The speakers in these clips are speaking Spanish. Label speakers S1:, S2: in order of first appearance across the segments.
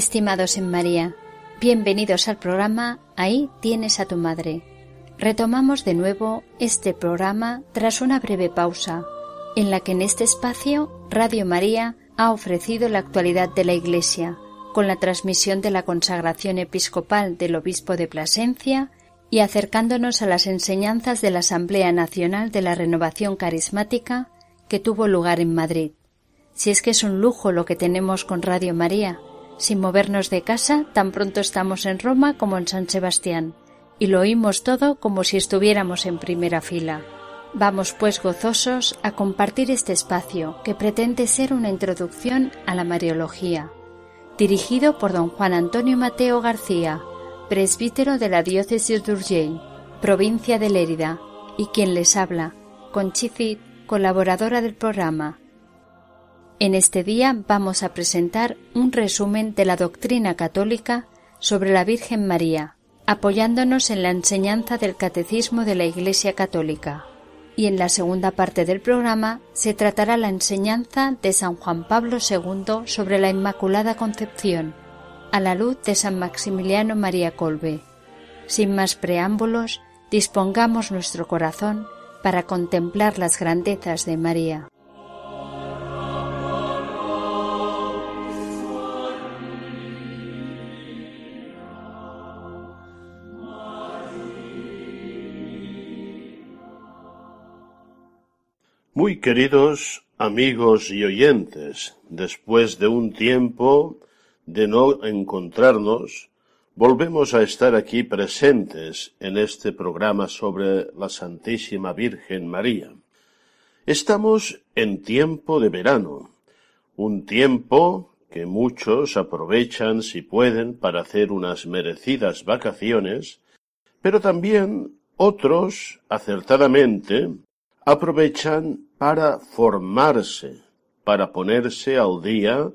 S1: Estimados en María, bienvenidos al programa Ahí tienes a tu madre. Retomamos de nuevo este programa tras una breve pausa, en la que en este espacio Radio María ha ofrecido la actualidad de la Iglesia, con la transmisión de la consagración episcopal del obispo de Plasencia y acercándonos a las enseñanzas de la Asamblea Nacional de la Renovación Carismática que tuvo lugar en Madrid. Si es que es un lujo lo que tenemos con Radio María, sin movernos de casa, tan pronto estamos en Roma como en San Sebastián, y lo oímos todo como si estuviéramos en primera fila. Vamos pues gozosos a compartir este espacio que pretende ser una introducción a la Mariología, dirigido por don Juan Antonio Mateo García, presbítero de la diócesis de Urgell, provincia de Lérida, y quien les habla, Conchicit, colaboradora del programa, en este día vamos a presentar un resumen de la doctrina católica sobre la Virgen María, apoyándonos en la enseñanza del Catecismo de la Iglesia Católica. Y en la segunda parte del programa se tratará la enseñanza de San Juan Pablo II sobre la Inmaculada Concepción, a la luz de San Maximiliano María Colbe. Sin más preámbulos, dispongamos nuestro corazón para contemplar las grandezas de María.
S2: Muy queridos amigos y oyentes, después de un tiempo de no encontrarnos, volvemos a estar aquí presentes en este programa sobre la Santísima Virgen María. Estamos en tiempo de verano, un tiempo que muchos aprovechan si pueden para hacer unas merecidas vacaciones, pero también otros, acertadamente, aprovechan para formarse, para ponerse al día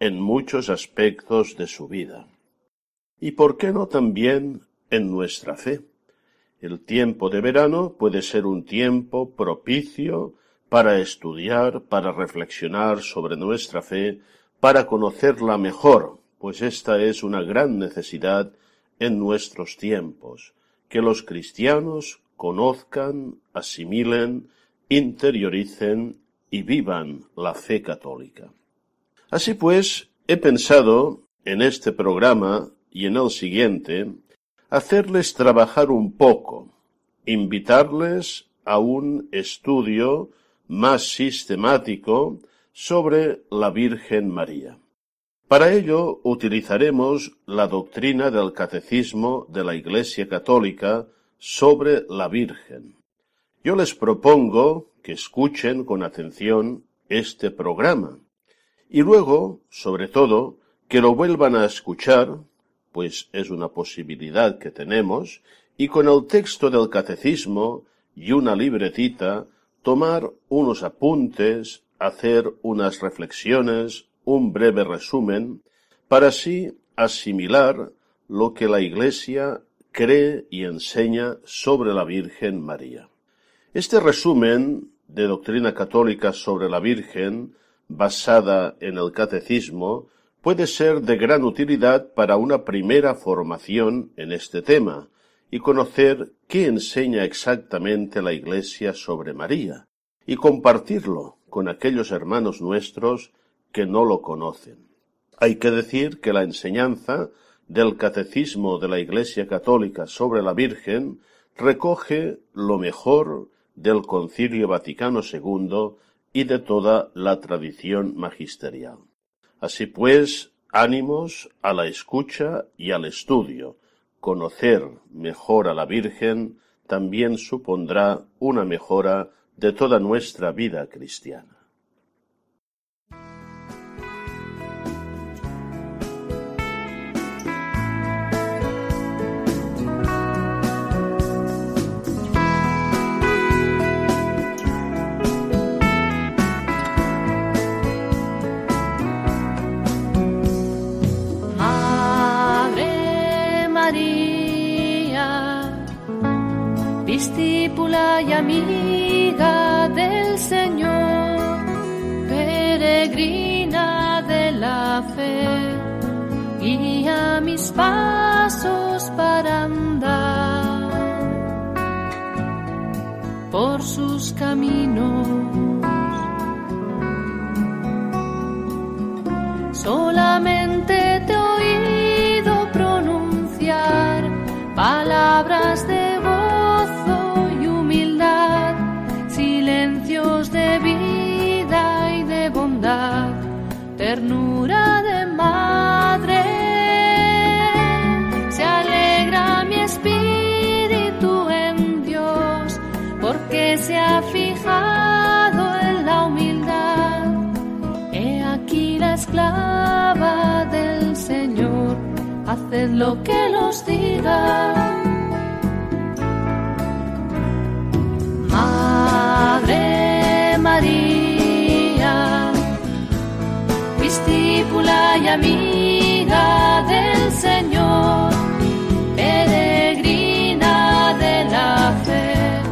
S2: en muchos aspectos de su vida. Y por qué no también en nuestra fe. El tiempo de verano puede ser un tiempo propicio para estudiar, para reflexionar sobre nuestra fe, para conocerla mejor, pues esta es una gran necesidad en nuestros tiempos, que los cristianos conozcan, asimilen, interioricen y vivan la fe católica. Así pues, he pensado en este programa y en el siguiente hacerles trabajar un poco, invitarles a un estudio más sistemático sobre la Virgen María. Para ello utilizaremos la doctrina del Catecismo de la Iglesia Católica sobre la Virgen. Yo les propongo que escuchen con atención este programa y luego, sobre todo, que lo vuelvan a escuchar, pues es una posibilidad que tenemos, y con el texto del catecismo y una libretita, tomar unos apuntes, hacer unas reflexiones, un breve resumen, para así asimilar lo que la Iglesia cree y enseña sobre la Virgen María. Este resumen de doctrina católica sobre la Virgen, basada en el catecismo, puede ser de gran utilidad para una primera formación en este tema y conocer qué enseña exactamente la Iglesia sobre María y compartirlo con aquellos hermanos nuestros que no lo conocen. Hay que decir que la enseñanza del Catecismo de la Iglesia Católica sobre la Virgen recoge lo mejor del Concilio Vaticano II y de toda la tradición magisterial. Así pues, ánimos a la escucha y al estudio. Conocer mejor a la Virgen también supondrá una mejora de toda nuestra vida cristiana.
S3: Discípula y amiga del Señor, peregrina de la fe, guía mis pasos para andar por sus caminos. Solamente te he oído pronunciar palabras ternura de madre. Se alegra mi espíritu en Dios, porque se ha fijado en la humildad. He aquí la esclava del Señor, haced lo que los diga. Madre María discípula y amiga del Señor, peregrina de la fe,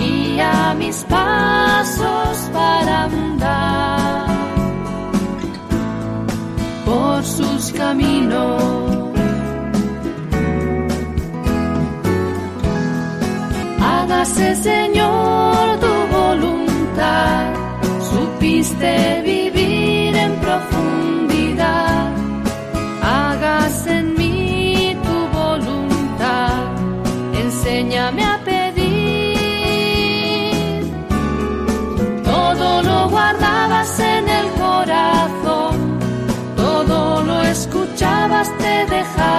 S3: y a mis pasos para andar por sus caminos. Hágase, Señor, tu voluntad, supiste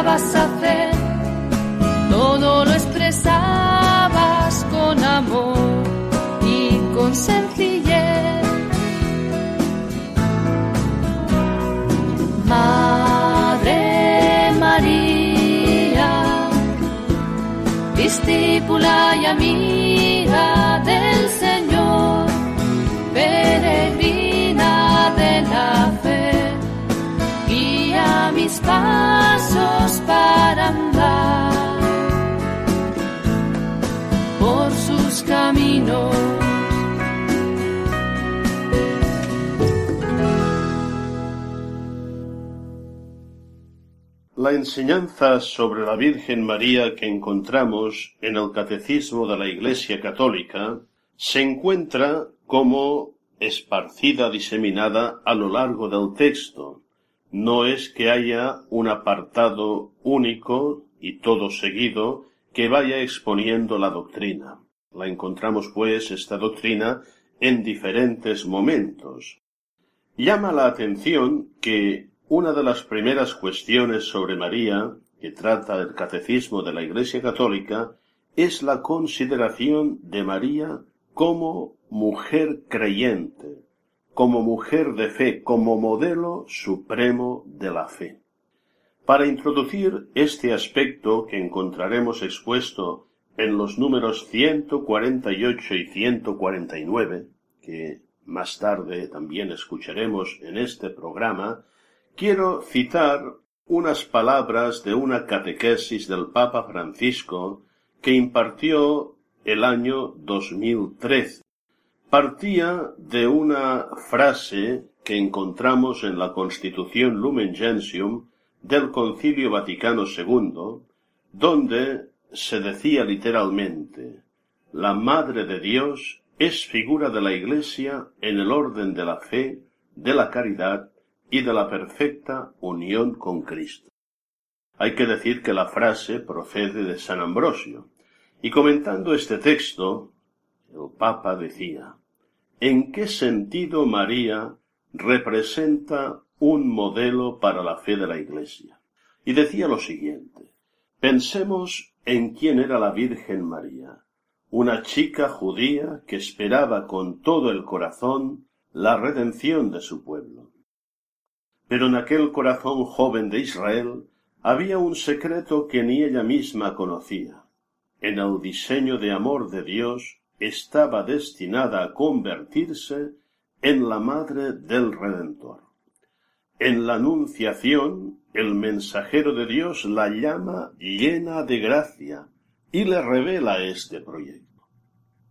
S3: hacer, todo lo expresabas con amor y con sencillez. Madre María, discípula y amiga del Señor, peregrina mis pasos para andar por sus caminos.
S2: La enseñanza sobre la Virgen María que encontramos en el Catecismo de la Iglesia Católica se encuentra como esparcida, diseminada a lo largo del texto. No es que haya un apartado único y todo seguido que vaya exponiendo la doctrina. La encontramos, pues, esta doctrina en diferentes momentos. Llama la atención que una de las primeras cuestiones sobre María que trata el Catecismo de la Iglesia Católica es la consideración de María como mujer creyente, como mujer de fe, como modelo supremo de la fe. Para introducir este aspecto que encontraremos expuesto en los números 148 y 149, que más tarde también escucharemos en este programa, quiero citar unas palabras de una catequesis del Papa Francisco que impartió el año 2013. Partía de una frase que encontramos en la Constitución Lumen Gentium del Concilio Vaticano II, donde se decía literalmente, la Madre de Dios es figura de la Iglesia en el orden de la fe, de la caridad y de la perfecta unión con Cristo. Hay que decir que la frase procede de San Ambrosio, y comentando este texto, el Papa decía, en qué sentido María representa un modelo para la fe de la Iglesia. Y decía lo siguiente, pensemos en quién era la Virgen María, una chica judía que esperaba con todo el corazón la redención de su pueblo. Pero en aquel corazón joven de Israel había un secreto que ni ella misma conocía. En el diseño de amor de Dios estaba destinada a convertirse en la madre del Redentor. En la Anunciación, el mensajero de Dios la llama llena de gracia y le revela este proyecto.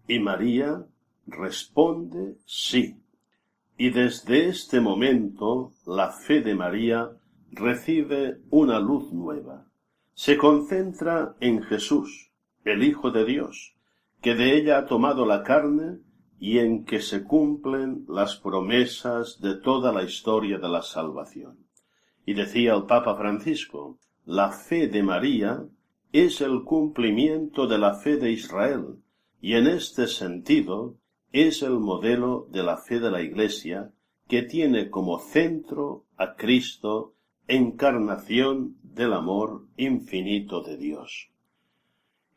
S2: Y María responde sí. Y desde este momento la fe de María recibe una luz nueva. Se concentra en Jesús, el Hijo de Dios, que de ella ha tomado la carne y en que se cumplen las promesas de toda la historia de la salvación. Y decía el Papa Francisco, la fe de María es el cumplimiento de la fe de Israel, y en este sentido es el modelo de la fe de la Iglesia, que tiene como centro a Cristo, encarnación del amor infinito de Dios.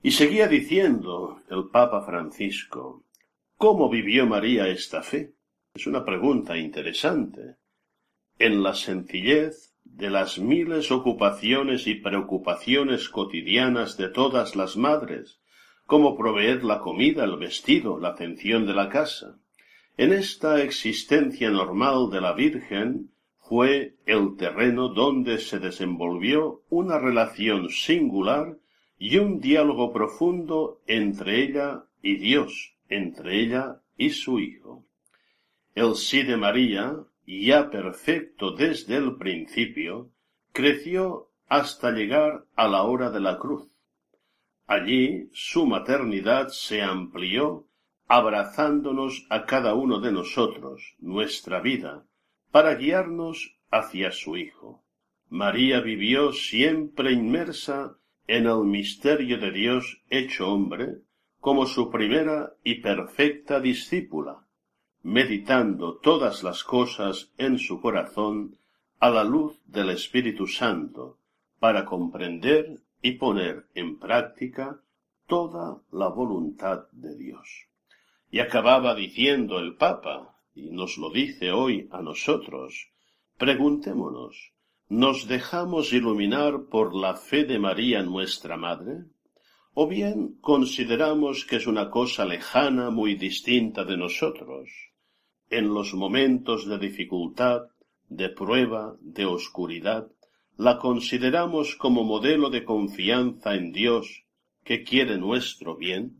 S2: Y seguía diciendo el Papa Francisco, ¿cómo vivió María esta fe? Es una pregunta interesante. En la sencillez de las miles ocupaciones y preocupaciones cotidianas de todas las madres, como proveer la comida, el vestido, la atención de la casa. En esta existencia normal de la Virgen fue el terreno donde se desenvolvió una relación singular y un diálogo profundo entre ella y Dios, entre ella y su Hijo. El sí de María, ya perfecto desde el principio, creció hasta llegar a la hora de la cruz. Allí su maternidad se amplió, abrazándonos a cada uno de nosotros, nuestra vida, para guiarnos hacia su Hijo. María vivió siempre inmersa en el misterio de Dios hecho hombre, como su primera y perfecta discípula, meditando todas las cosas en su corazón a la luz del Espíritu Santo, para comprender y poner en práctica toda la voluntad de Dios. Y acababa diciendo el Papa, y nos lo dice hoy a nosotros, preguntémonos, ¿Nos dejamos iluminar por la fe de María nuestra Madre? ¿O bien consideramos que es una cosa lejana, muy distinta de nosotros? En los momentos de dificultad, de prueba, de oscuridad, la consideramos como modelo de confianza en Dios que quiere nuestro bien?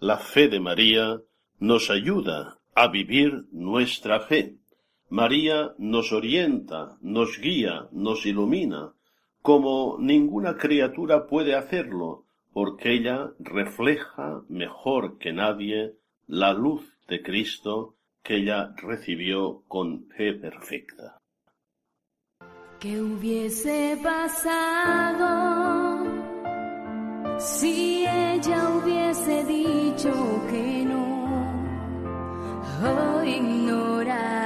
S2: La fe de María nos ayuda a vivir nuestra fe María nos orienta, nos guía, nos ilumina, como ninguna criatura puede hacerlo, porque ella refleja mejor que nadie la luz de Cristo que ella recibió con fe perfecta.
S3: ¿Qué hubiese pasado si ella hubiese dicho que no? o ignorado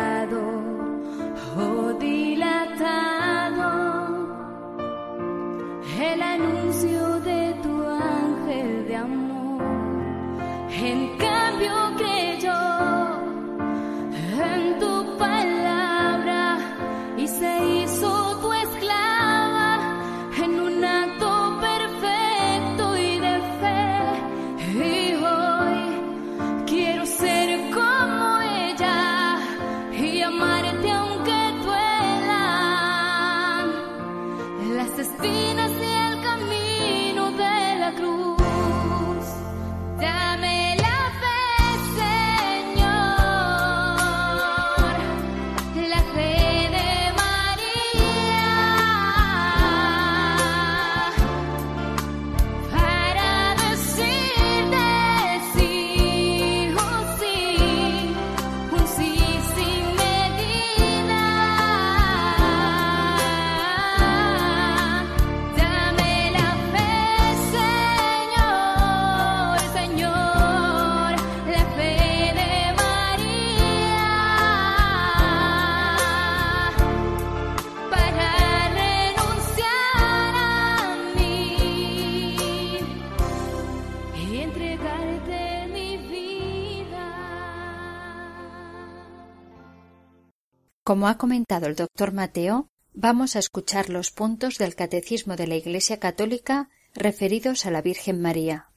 S1: Como ha comentado el doctor Mateo, vamos a escuchar los puntos del Catecismo de la Iglesia Católica referidos a la Virgen María.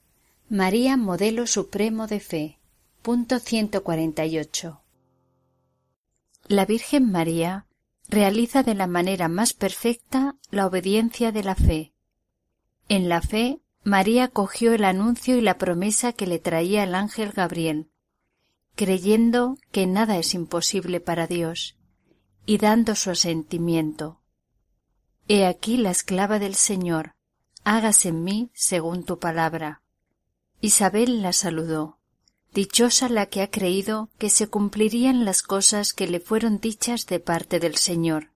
S1: María, modelo supremo de fe. Punto 148. La Virgen María realiza de la manera más perfecta la obediencia de la fe. En la fe, María cogió el anuncio y la promesa que le traía el ángel Gabriel, creyendo que nada es imposible para Dios y dando su asentimiento. He aquí la esclava del Señor, hágase en mí según tu palabra. Isabel la saludó. Dichosa la que ha creído que se cumplirían las cosas que le fueron dichas de parte del Señor.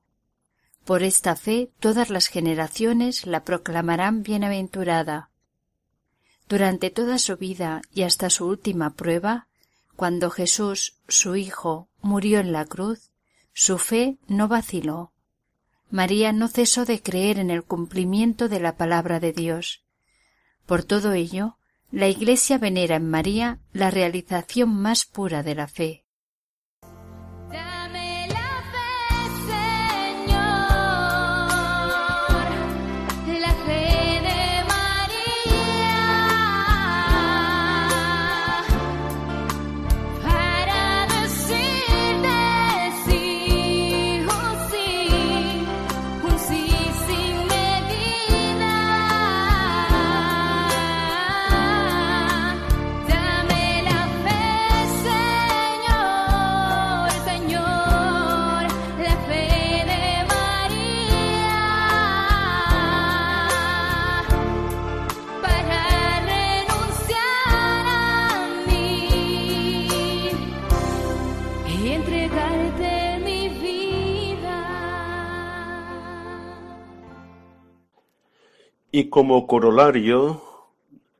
S1: Por esta fe todas las generaciones la proclamarán bienaventurada. Durante toda su vida y hasta su última prueba, cuando Jesús, su Hijo, murió en la cruz, su fe no vaciló. María no cesó de creer en el cumplimiento de la palabra de Dios. Por todo ello, la Iglesia venera en María la realización más pura de la fe.
S2: Y como corolario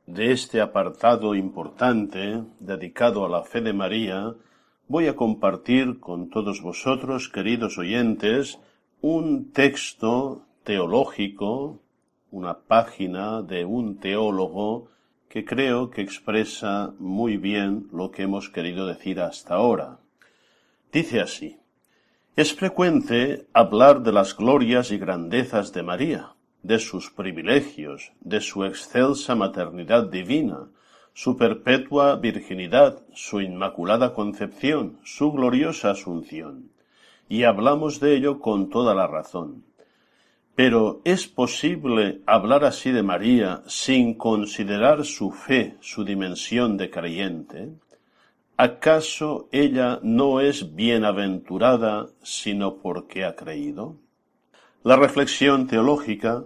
S2: de este apartado importante dedicado a la fe de María, voy a compartir con todos vosotros, queridos oyentes, un texto teológico, una página de un teólogo que creo que expresa muy bien lo que hemos querido decir hasta ahora. Dice así, es frecuente hablar de las glorias y grandezas de María, de sus privilegios, de su excelsa maternidad divina, su perpetua virginidad, su inmaculada concepción, su gloriosa asunción. Y hablamos de ello con toda la razón. Pero ¿es posible hablar así de María sin considerar su fe, su dimensión de creyente? ¿Acaso ella no es bienaventurada sino porque ha creído? La reflexión teológica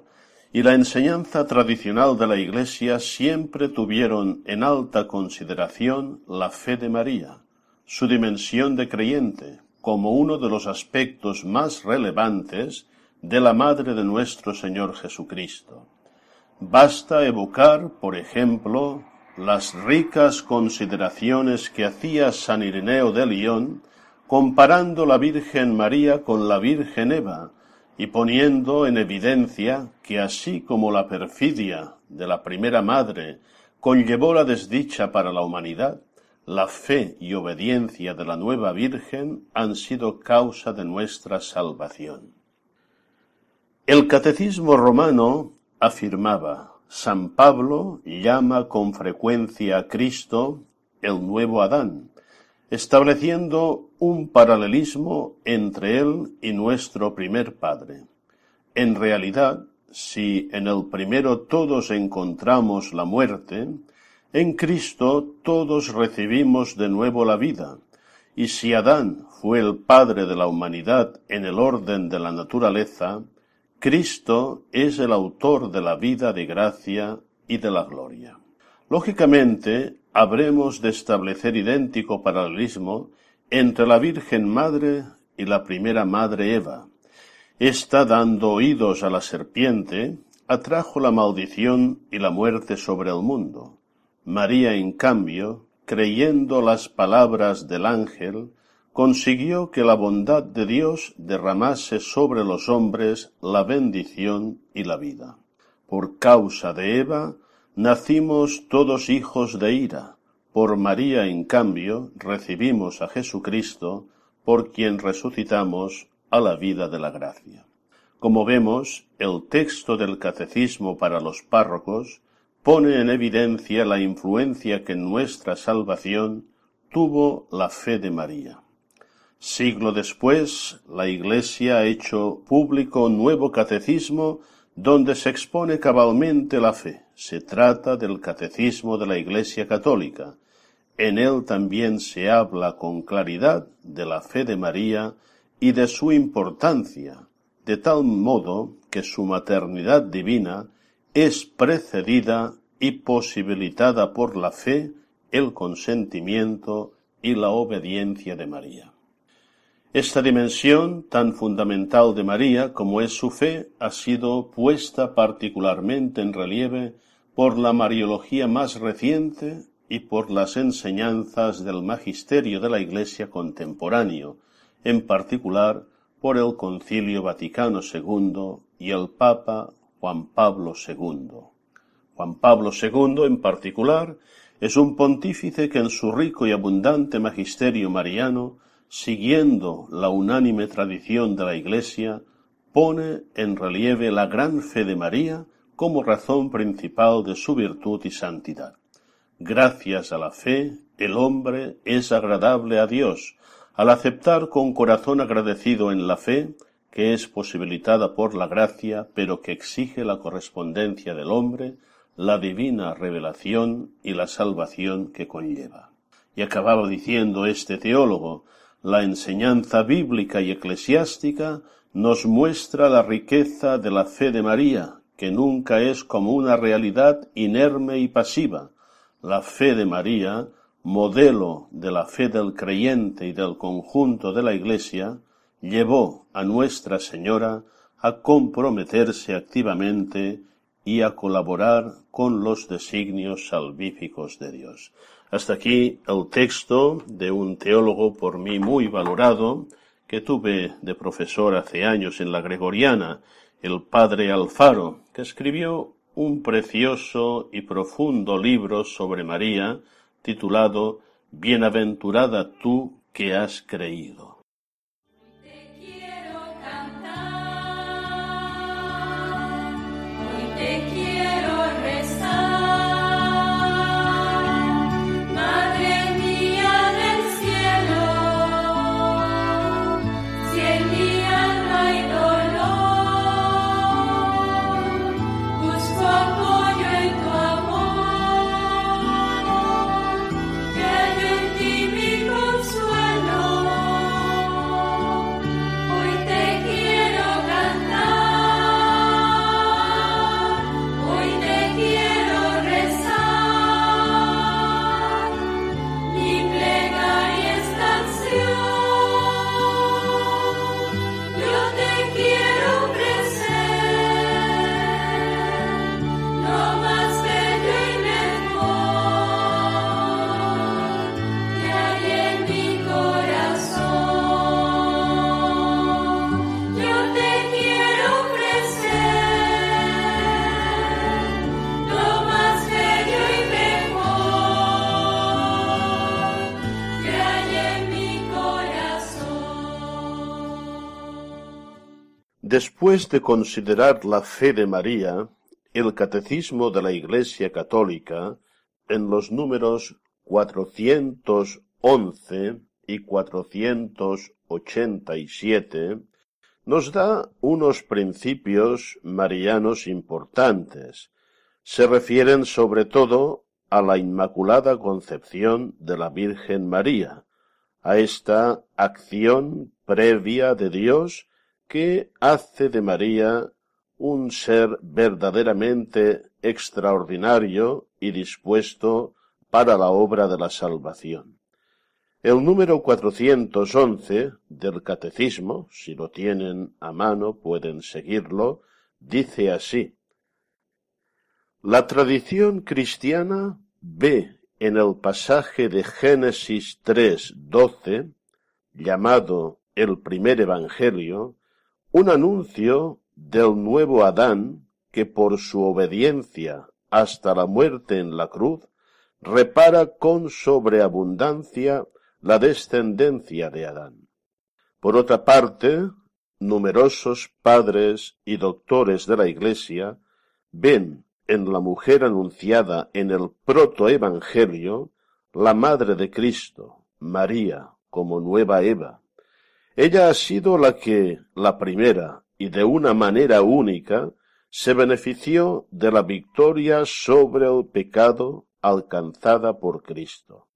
S2: y la enseñanza tradicional de la Iglesia siempre tuvieron en alta consideración la fe de María, su dimensión de creyente, como uno de los aspectos más relevantes de la Madre de nuestro Señor Jesucristo. Basta evocar, por ejemplo, las ricas consideraciones que hacía San Ireneo de León comparando la Virgen María con la Virgen Eva, y poniendo en evidencia que así como la perfidia de la primera madre conllevó la desdicha para la humanidad, la fe y obediencia de la nueva Virgen han sido causa de nuestra salvación. El catecismo romano afirmaba, San Pablo llama con frecuencia a Cristo el nuevo Adán, estableciendo un paralelismo entre él y nuestro primer Padre. En realidad, si en el primero todos encontramos la muerte, en Cristo todos recibimos de nuevo la vida, y si Adán fue el Padre de la humanidad en el orden de la naturaleza, Cristo es el autor de la vida de gracia y de la gloria. Lógicamente, habremos de establecer idéntico paralelismo entre la Virgen Madre y la primera Madre Eva. Esta, dando oídos a la serpiente, atrajo la maldición y la muerte sobre el mundo. María, en cambio, creyendo las palabras del ángel, consiguió que la bondad de Dios derramase sobre los hombres la bendición y la vida. Por causa de Eva, Nacimos todos hijos de ira. Por María, en cambio, recibimos a Jesucristo, por quien resucitamos a la vida de la gracia. Como vemos, el texto del Catecismo para los párrocos pone en evidencia la influencia que en nuestra salvación tuvo la fe de María. Siglo después, la Iglesia ha hecho público un nuevo catecismo donde se expone cabalmente la fe. Se trata del catecismo de la Iglesia Católica. En él también se habla con claridad de la fe de María y de su importancia, de tal modo que su maternidad divina es precedida y posibilitada por la fe, el consentimiento y la obediencia de María. Esta dimensión tan fundamental de María como es su fe ha sido puesta particularmente en relieve por la Mariología más reciente y por las enseñanzas del magisterio de la Iglesia contemporáneo, en particular por el Concilio Vaticano II y el Papa Juan Pablo II. Juan Pablo II, en particular, es un pontífice que en su rico y abundante magisterio mariano siguiendo la unánime tradición de la Iglesia, pone en relieve la gran fe de María como razón principal de su virtud y santidad. Gracias a la fe, el hombre es agradable a Dios, al aceptar con corazón agradecido en la fe, que es posibilitada por la gracia, pero que exige la correspondencia del hombre, la divina revelación y la salvación que conlleva. Y acababa diciendo este teólogo, la enseñanza bíblica y eclesiástica nos muestra la riqueza de la fe de María, que nunca es como una realidad inerme y pasiva. La fe de María, modelo de la fe del creyente y del conjunto de la Iglesia, llevó a Nuestra Señora a comprometerse activamente y a colaborar con los designios salvíficos de Dios. Hasta aquí el texto de un teólogo por mí muy valorado que tuve de profesor hace años en la Gregoriana, el padre Alfaro, que escribió un precioso y profundo libro sobre María titulado Bienaventurada tú que has creído. Después de considerar la fe de María, el Catecismo de la Iglesia Católica, en los números 411 y 487, nos da unos principios marianos importantes. Se refieren sobre todo a la Inmaculada Concepción de la Virgen María, a esta acción previa de Dios ¿Qué hace de María un ser verdaderamente extraordinario y dispuesto para la obra de la salvación. El número 411 del Catecismo, si lo tienen a mano pueden seguirlo, dice así. La tradición cristiana ve en el pasaje de Génesis 3:12, llamado el primer Evangelio, un anuncio del nuevo Adán que por su obediencia hasta la muerte en la cruz repara con sobreabundancia la descendencia de Adán. Por otra parte, numerosos padres y doctores de la Iglesia ven en la mujer anunciada en el protoevangelio la madre de Cristo, María, como nueva Eva. Ella ha sido la que, la primera, y de una manera única, se benefició de la victoria sobre el pecado alcanzada por Cristo.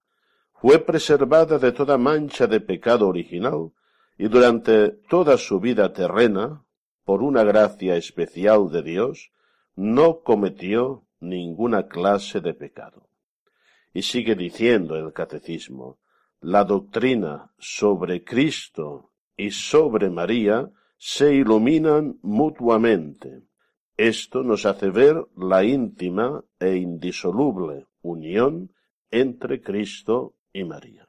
S2: Fue preservada de toda mancha de pecado original y durante toda su vida terrena, por una gracia especial de Dios, no cometió ninguna clase de pecado. Y sigue diciendo el catecismo, la doctrina sobre Cristo y sobre María se iluminan mutuamente. Esto nos hace ver la íntima e indisoluble unión entre Cristo y María.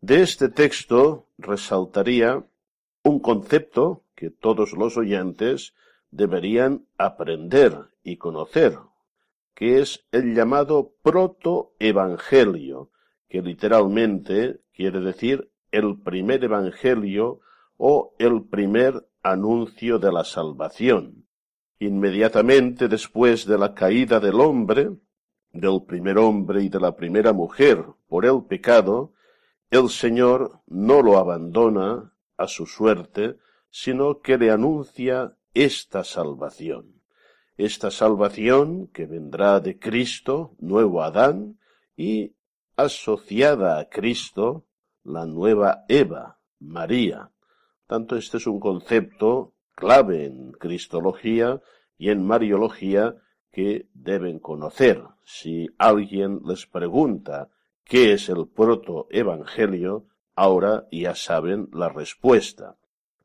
S2: De este texto resaltaría un concepto que todos los oyentes deberían aprender y conocer, que es el llamado protoevangelio, que literalmente quiere decir el primer evangelio o el primer anuncio de la salvación. Inmediatamente después de la caída del hombre, del primer hombre y de la primera mujer por el pecado, el Señor no lo abandona a su suerte, sino que le anuncia esta salvación. Esta salvación que vendrá de Cristo, nuevo Adán, y asociada a Cristo, la nueva Eva, María. Tanto este es un concepto clave en Cristología y en Mariología que deben conocer. Si alguien les pregunta qué es el protoevangelio, ahora ya saben la respuesta.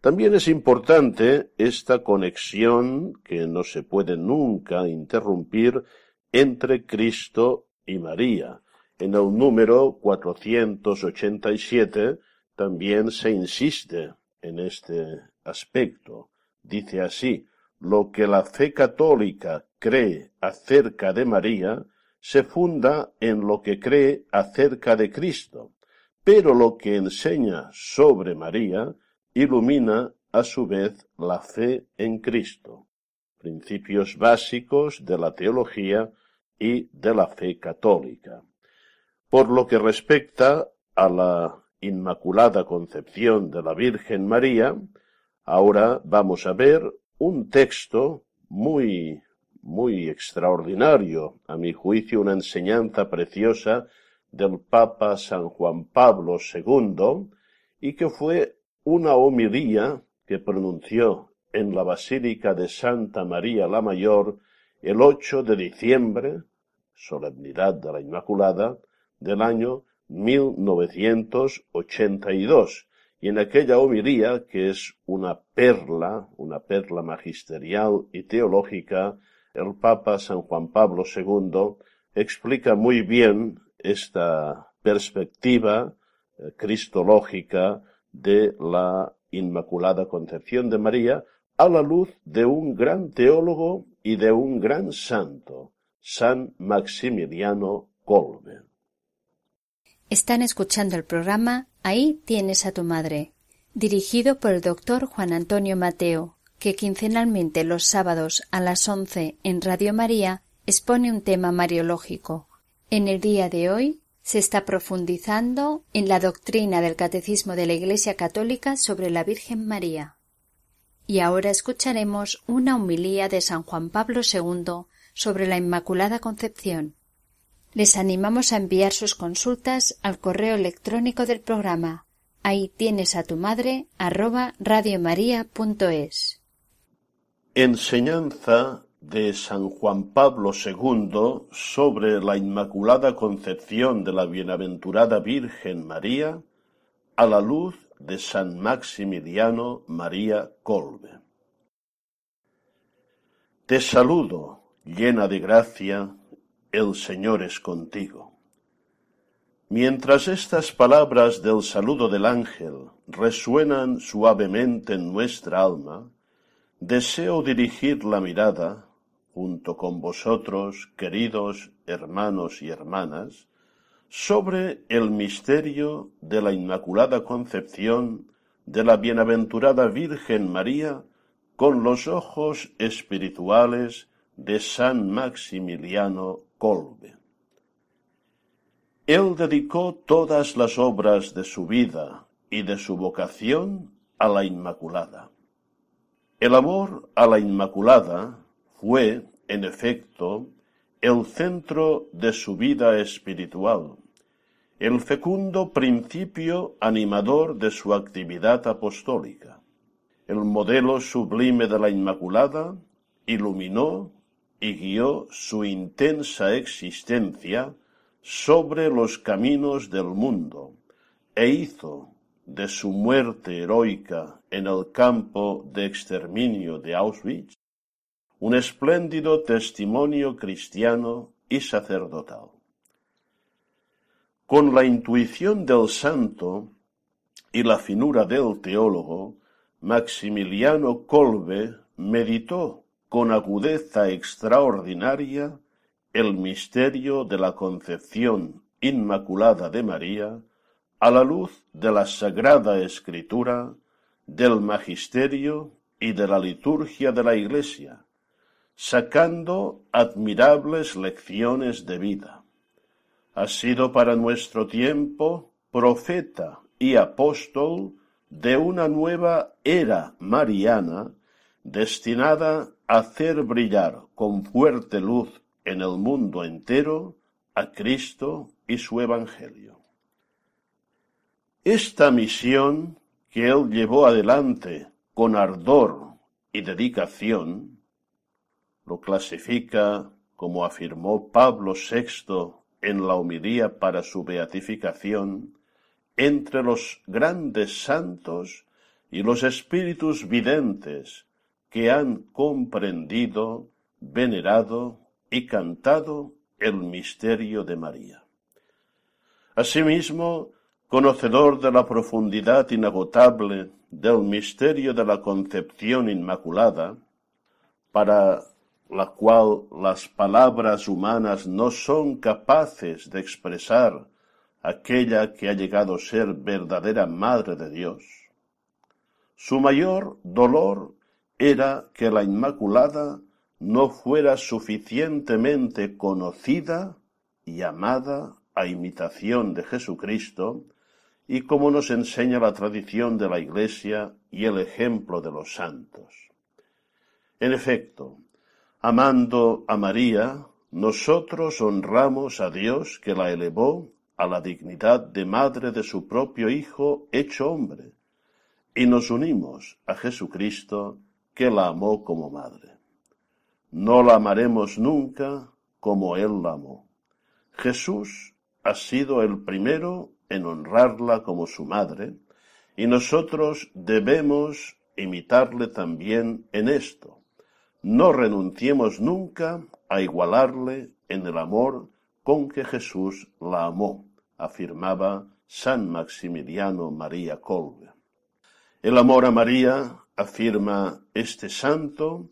S2: También es importante esta conexión que no se puede nunca interrumpir entre Cristo y María. En el número 487 también se insiste en este aspecto. Dice así, lo que la fe católica cree acerca de María se funda en lo que cree acerca de Cristo, pero lo que enseña sobre María ilumina a su vez la fe en Cristo, principios básicos de la teología y de la fe católica. Por lo que respecta a la Inmaculada Concepción de la Virgen María, ahora vamos a ver un texto muy muy extraordinario, a mi juicio una enseñanza preciosa del Papa San Juan Pablo II y que fue una homilía que pronunció en la Basílica de Santa María la Mayor el 8 de diciembre, solemnidad de la Inmaculada, del año 1982. Y en aquella homilía, que es una perla, una perla magisterial y teológica, el Papa San Juan Pablo II explica muy bien esta perspectiva eh, cristológica de la Inmaculada Concepción de María a la luz de un gran teólogo y de un gran santo, San Maximiliano Kolbe.
S1: Están escuchando el programa Ahí tienes a tu madre, dirigido por el doctor Juan Antonio Mateo, que quincenalmente los sábados a las once en Radio María expone un tema mariológico. En el día de hoy se está profundizando en la doctrina del Catecismo de la Iglesia Católica sobre la Virgen María. Y ahora escucharemos una humilía de San Juan Pablo II sobre la Inmaculada Concepción. Les animamos a enviar sus consultas al correo electrónico del programa. Ahí tienes a tu madre arroba radiomaria.es.
S2: Enseñanza de San Juan Pablo II sobre la Inmaculada Concepción de la Bienaventurada Virgen María a la luz de San Maximiliano María Colbe. Te saludo, llena de gracia, el Señor es contigo. Mientras estas palabras del saludo del ángel resuenan suavemente en nuestra alma, Deseo dirigir la mirada, junto con vosotros, queridos hermanos y hermanas, sobre el misterio de la Inmaculada Concepción de la bienaventurada Virgen María con los ojos espirituales de San Maximiliano Kolbe. Él dedicó todas las obras de su vida y de su vocación a la Inmaculada. El amor a la Inmaculada fue, en efecto, el centro de su vida espiritual, el fecundo principio animador de su actividad apostólica. El modelo sublime de la Inmaculada iluminó y guió su intensa existencia sobre los caminos del mundo e hizo de su muerte heroica en el campo de exterminio de Auschwitz un espléndido testimonio cristiano y sacerdotal. Con la intuición del santo y la finura del teólogo, Maximiliano Kolbe meditó con agudeza extraordinaria el misterio de la concepción inmaculada de María a la luz de la Sagrada Escritura, del Magisterio y de la liturgia de la Iglesia, sacando admirables lecciones de vida. Ha sido para nuestro tiempo profeta y apóstol de una nueva era mariana destinada hacer brillar con fuerte luz en el mundo entero a Cristo y su Evangelio. Esta misión que él llevó adelante con ardor y dedicación, lo clasifica, como afirmó Pablo VI en la homilía para su beatificación, entre los grandes santos y los espíritus videntes que han comprendido, venerado y cantado el misterio de María. Asimismo, conocedor de la profundidad inagotable del misterio de la concepción inmaculada, para la cual las palabras humanas no son capaces de expresar aquella que ha llegado a ser verdadera Madre de Dios. Su mayor dolor era que la Inmaculada no fuera suficientemente conocida y amada a imitación de Jesucristo, y como nos enseña la tradición de la Iglesia y el ejemplo de los santos. En efecto, amando a María, nosotros honramos a Dios que la elevó a la dignidad de madre de su propio Hijo hecho hombre, y nos unimos a Jesucristo que la amó como madre. No la amaremos nunca como Él la amó. Jesús ha sido el primero en honrarla como su madre, y nosotros debemos imitarle también en esto. No renunciemos nunca a igualarle en el amor con que Jesús la amó, afirmaba San Maximiliano María Kolbe. El amor a María, afirma este santo,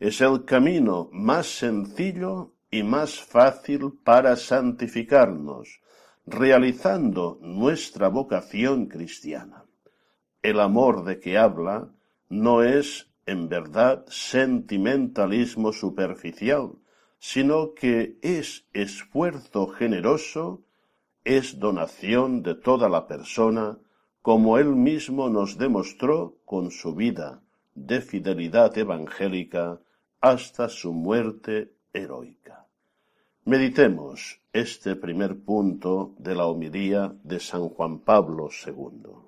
S2: es el camino más sencillo y más fácil para santificarnos, realizando nuestra vocación cristiana. El amor de que habla no es, en verdad, sentimentalismo superficial, sino que es esfuerzo generoso, es donación de toda la persona, como él mismo nos demostró con su vida de fidelidad evangélica hasta su muerte heroica. Meditemos este primer punto de la homilía de San Juan Pablo II.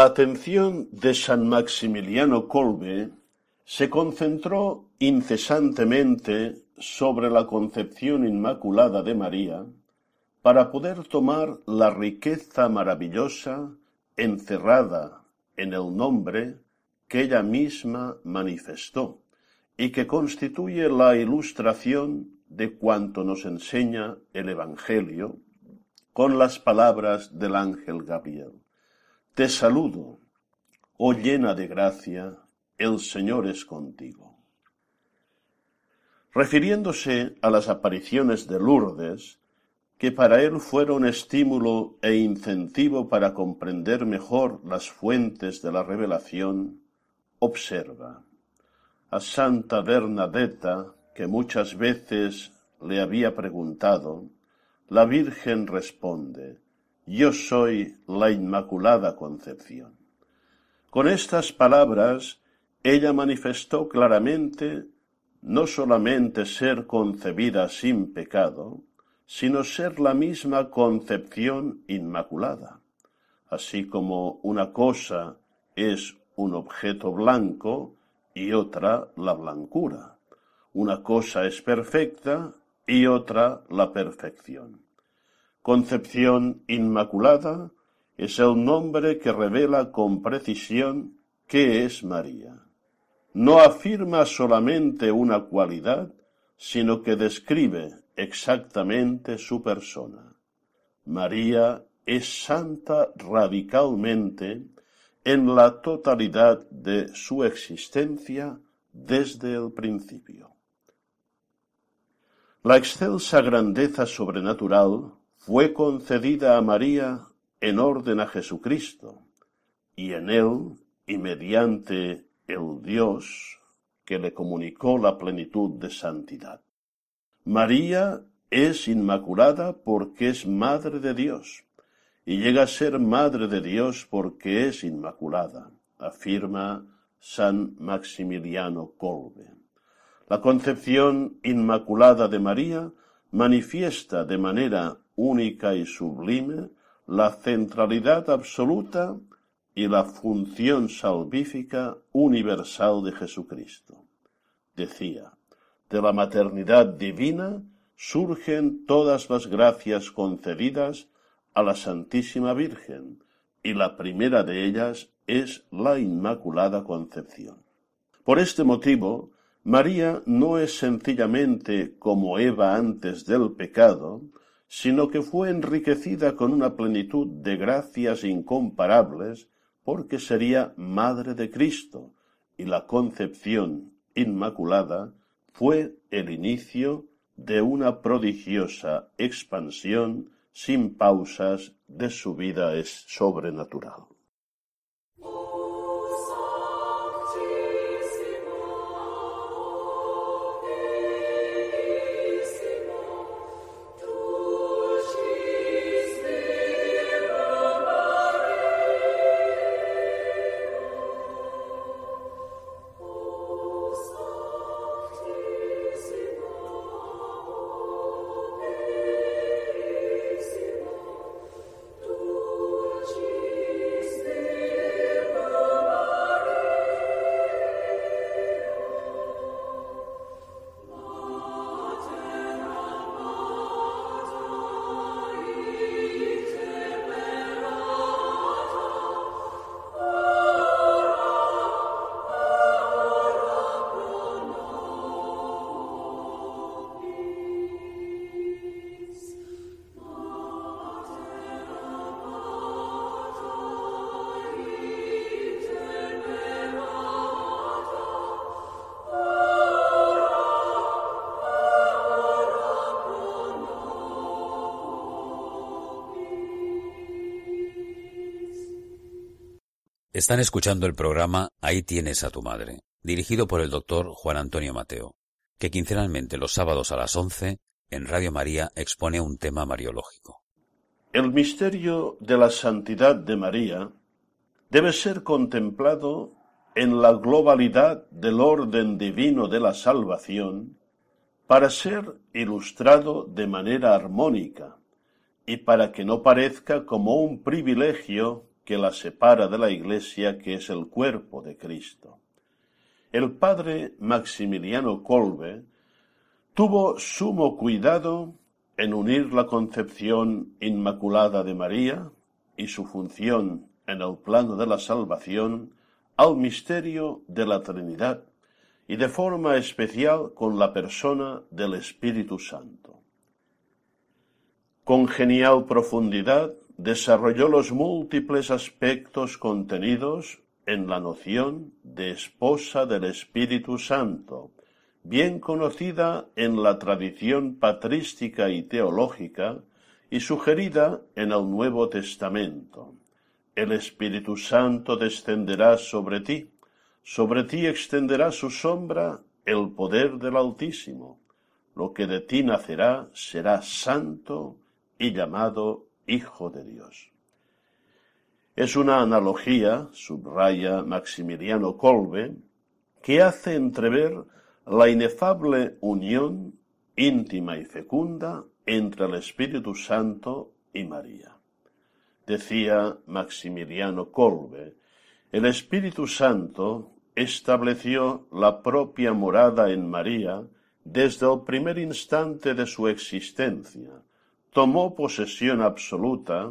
S2: La atención de San Maximiliano Kolbe se concentró incesantemente sobre la concepción inmaculada de María para poder tomar la riqueza maravillosa encerrada en el nombre que ella misma manifestó y que constituye la ilustración de cuanto nos enseña el Evangelio con las palabras del ángel Gabriel. Te saludo, oh llena de gracia, el Señor es contigo. Refiriéndose a las apariciones de Lourdes, que para él fueron estímulo e incentivo para comprender mejor las fuentes de la revelación, observa a Santa Bernadetta, que muchas veces le había preguntado, la Virgen responde, Yo soy la Inmaculada Concepción. Con estas palabras, ella manifestó claramente no solamente ser concebida sin pecado, sino ser la misma concepción inmaculada. Así como una cosa es un objeto blanco y otra la blancura. Una cosa es perfecta y otra la perfección. Concepción Inmaculada es el nombre que revela con precisión qué es María. No afirma solamente una cualidad, sino que describe exactamente su persona. María es santa radicalmente en la totalidad de su existencia desde el principio. La excelsa grandeza sobrenatural fue concedida a María en orden a Jesucristo, y en él, y mediante el Dios que le comunicó la plenitud de santidad. María es inmaculada porque es madre de Dios, y llega a ser madre de Dios porque es inmaculada, afirma San Maximiliano Kolbe. La concepción inmaculada de María manifiesta de manera única y sublime la centralidad absoluta y la función salvífica universal de Jesucristo. Decía, de la maternidad divina surgen todas las gracias concedidas a la Santísima Virgen, y la primera de ellas es la Inmaculada Concepción. Por este motivo, María no es sencillamente como Eva antes del pecado, sino que fue enriquecida con una plenitud de gracias incomparables, porque sería Madre de Cristo, y la concepción inmaculada fue el inicio de una prodigiosa expansión sin pausas de su vida es sobrenatural.
S4: Están escuchando el programa Ahí tienes a tu madre, dirigido por el doctor Juan Antonio Mateo, que quincenalmente los sábados a las once en Radio María expone un tema mariológico.
S2: El misterio de la santidad de María debe ser contemplado en la globalidad del orden divino de la salvación para ser ilustrado de manera armónica y para que no parezca como un privilegio que la separa de la Iglesia, que es el cuerpo de Cristo. El padre Maximiliano Colbe tuvo sumo cuidado en unir la concepción inmaculada de María y su función en el plano de la salvación al misterio de la Trinidad y de forma especial con la persona del Espíritu Santo. Con genial profundidad desarrolló los múltiples aspectos contenidos en la noción de esposa del Espíritu Santo, bien conocida en la tradición patrística y teológica y sugerida en el Nuevo Testamento. El Espíritu Santo descenderá sobre ti, sobre ti extenderá su sombra el poder del Altísimo. Lo que de ti nacerá será santo y llamado Hijo de Dios. Es una analogía, subraya Maximiliano Kolbe, que hace entrever la inefable unión íntima y fecunda entre el Espíritu Santo y María. Decía Maximiliano Kolbe, el Espíritu Santo estableció la propia morada en María desde el primer instante de su existencia, tomó posesión absoluta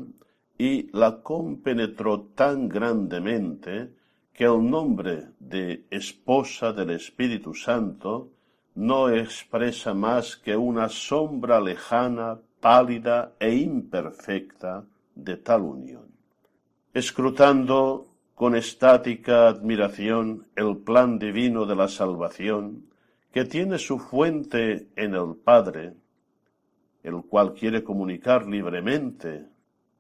S2: y la compenetró tan grandemente que el nombre de esposa del Espíritu Santo no expresa más que una sombra lejana, pálida e imperfecta de tal unión. Escrutando con estática admiración el plan divino de la salvación, que tiene su fuente en el Padre, el cual quiere comunicar libremente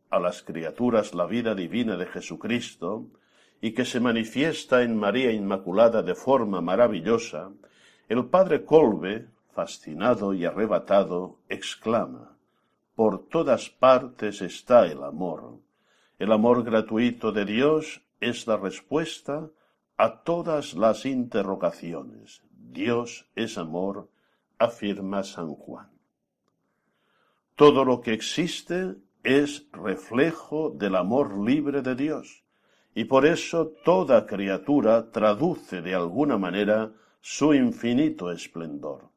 S2: a las criaturas la vida divina de Jesucristo, y que se manifiesta en María Inmaculada de forma maravillosa, el padre Colbe, fascinado y arrebatado, exclama, Por todas partes está el amor. El amor gratuito de Dios es la respuesta a todas las interrogaciones. Dios es amor, afirma San Juan. Todo lo que existe es reflejo del amor libre de Dios y por eso toda criatura traduce de alguna manera su infinito esplendor.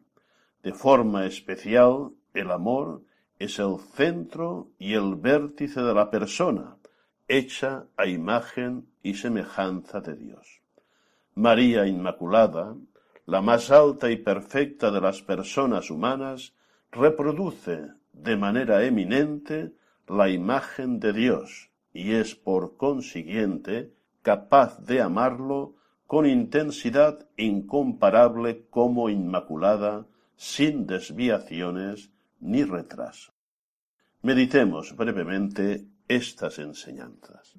S2: De forma especial, el amor es el centro y el vértice de la persona, hecha a imagen y semejanza de Dios. María Inmaculada, la más alta y perfecta de las personas humanas, reproduce de manera eminente la imagen de Dios, y es por consiguiente capaz de amarlo con intensidad incomparable como inmaculada, sin desviaciones ni retraso. Meditemos brevemente estas enseñanzas.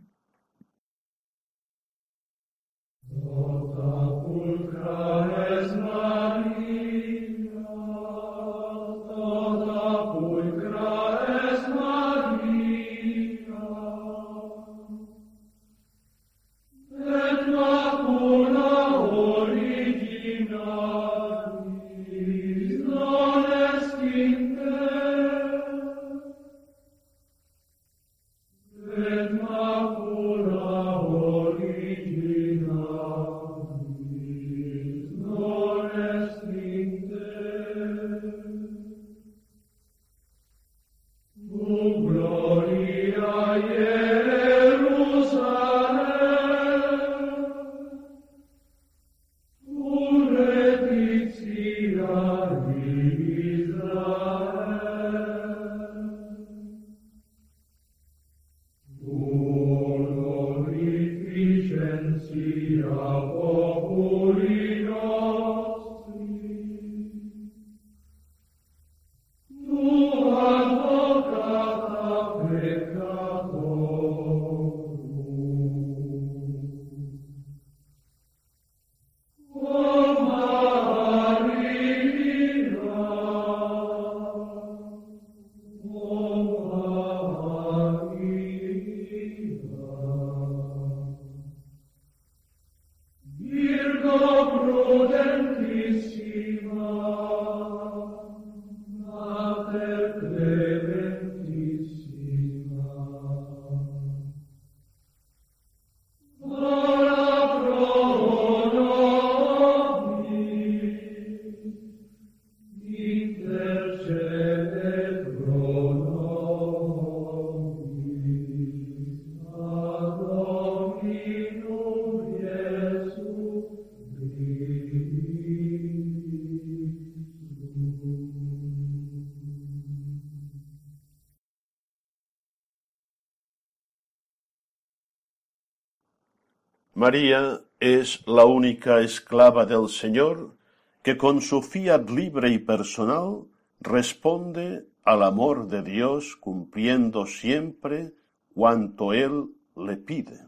S2: María es la única esclava del Señor que con su fiat libre y personal responde al amor de Dios cumpliendo siempre cuanto Él le pide.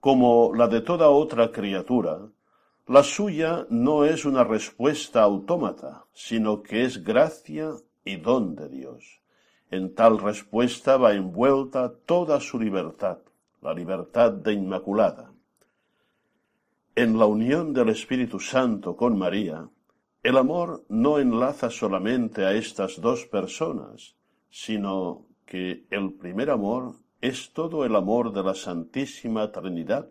S2: Como la de toda otra criatura, la suya no es una respuesta autómata, sino que es gracia y don de Dios. En tal respuesta va envuelta toda su libertad, la libertad de Inmaculada. En la unión del Espíritu Santo con María, el amor no enlaza solamente a estas dos personas, sino que el primer amor es todo el amor de la Santísima Trinidad,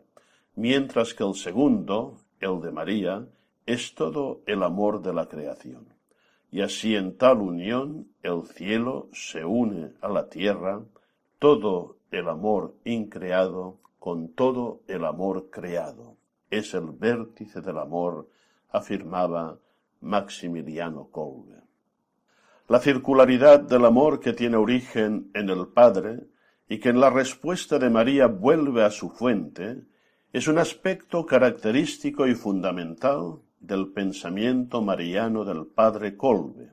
S2: mientras que el segundo, el de María, es todo el amor de la creación. Y así en tal unión el cielo se une a la tierra, todo el amor increado con todo el amor creado. Es el vértice del amor, afirmaba Maximiliano Kolbe. La circularidad del amor que tiene origen en el Padre y que en la respuesta de María vuelve a su fuente, es un aspecto característico y fundamental del pensamiento mariano del padre Kolbe.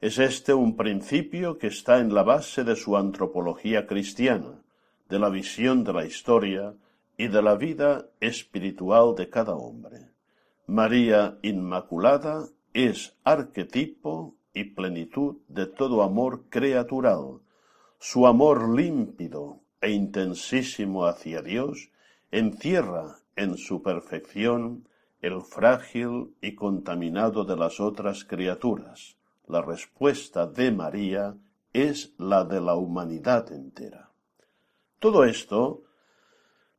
S2: Es este un principio que está en la base de su antropología cristiana, de la visión de la historia y de la vida espiritual de cada hombre. María Inmaculada es arquetipo y plenitud de todo amor creatural. Su amor límpido e intensísimo hacia Dios encierra en su perfección el frágil y contaminado de las otras criaturas. La respuesta de María es la de la humanidad entera. Todo esto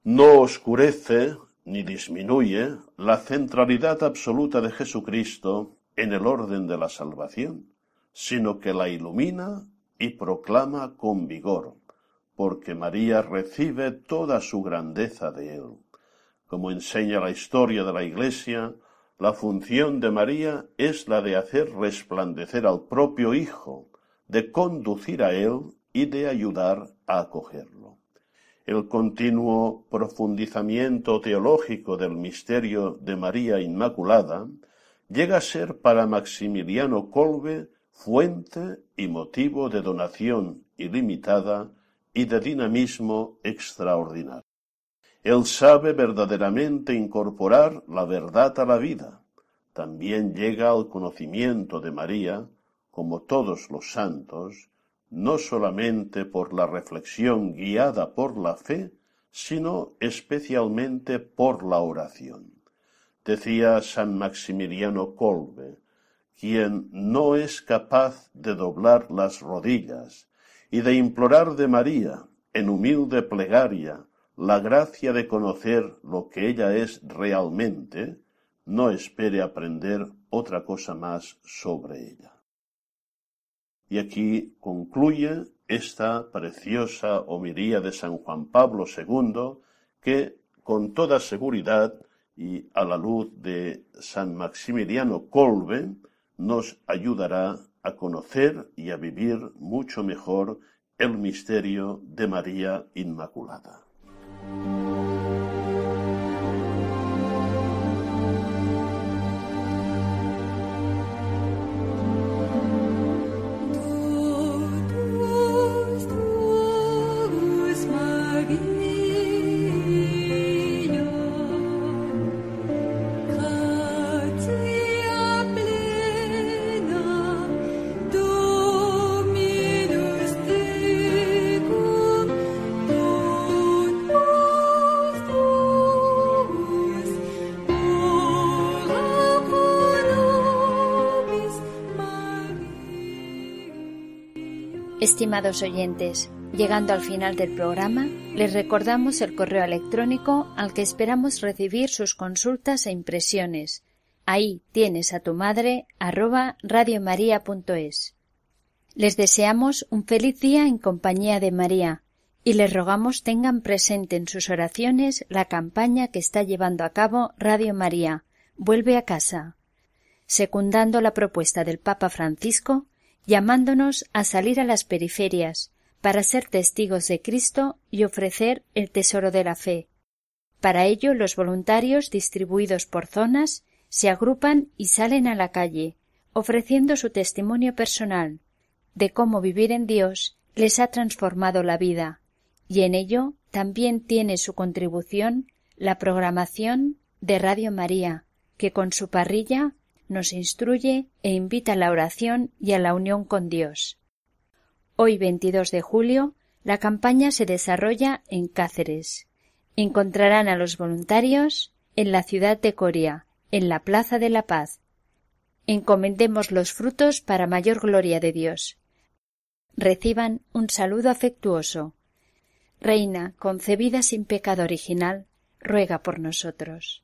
S2: no oscurece ni disminuye la centralidad absoluta de Jesucristo en el orden de la salvación, sino que la ilumina y proclama con vigor, porque María recibe toda su grandeza de él. Como enseña la historia de la Iglesia, la función de María es la de hacer resplandecer al propio Hijo, de conducir a Él y de ayudar a acogerlo. El continuo profundizamiento teológico del misterio de María Inmaculada llega a ser para Maximiliano Kolbe fuente y motivo de donación ilimitada y de dinamismo extraordinario. Él sabe verdaderamente incorporar la verdad a la vida. También llega al conocimiento de María, como todos los santos, no solamente por la reflexión guiada por la fe, sino especialmente por la oración. Decía San Maximiliano Kolbe, quien no es capaz de doblar las rodillas y de implorar de María, en humilde plegaria, la gracia de conocer lo que ella es realmente, no espere aprender otra cosa más sobre ella. Y aquí concluye esta preciosa homilía de San Juan Pablo II que con toda seguridad y a la luz de San Maximiliano Kolbe nos ayudará a conocer y a vivir mucho mejor el misterio de María Inmaculada.
S1: Estimados oyentes, llegando al final del programa, les recordamos el correo electrónico al que esperamos recibir sus consultas e impresiones. Ahí tienes a tu madre arroba radiomaria.es. Les deseamos un feliz día en compañía de María y les rogamos tengan presente en sus oraciones la campaña que está llevando a cabo Radio María, Vuelve a casa, secundando la propuesta del Papa Francisco llamándonos a salir a las periferias para ser testigos de Cristo y ofrecer el tesoro de la fe, Para ello, los voluntarios, distribuidos por zonas, se agrupan y salen a la calle, ofreciendo su testimonio personal de cómo vivir en Dios les ha transformado la vida, y en ello también tiene su contribución la programación de Radio María, que con su parrilla nos instruye e invita a la oración y a la unión con Dios. Hoy 22 de julio, la campaña se desarrolla en Cáceres. Encontrarán a los voluntarios en la ciudad de Coria, en la Plaza de la Paz. Encomendemos los frutos para mayor gloria de Dios. Reciban un saludo afectuoso. Reina concebida sin pecado original, ruega por nosotros.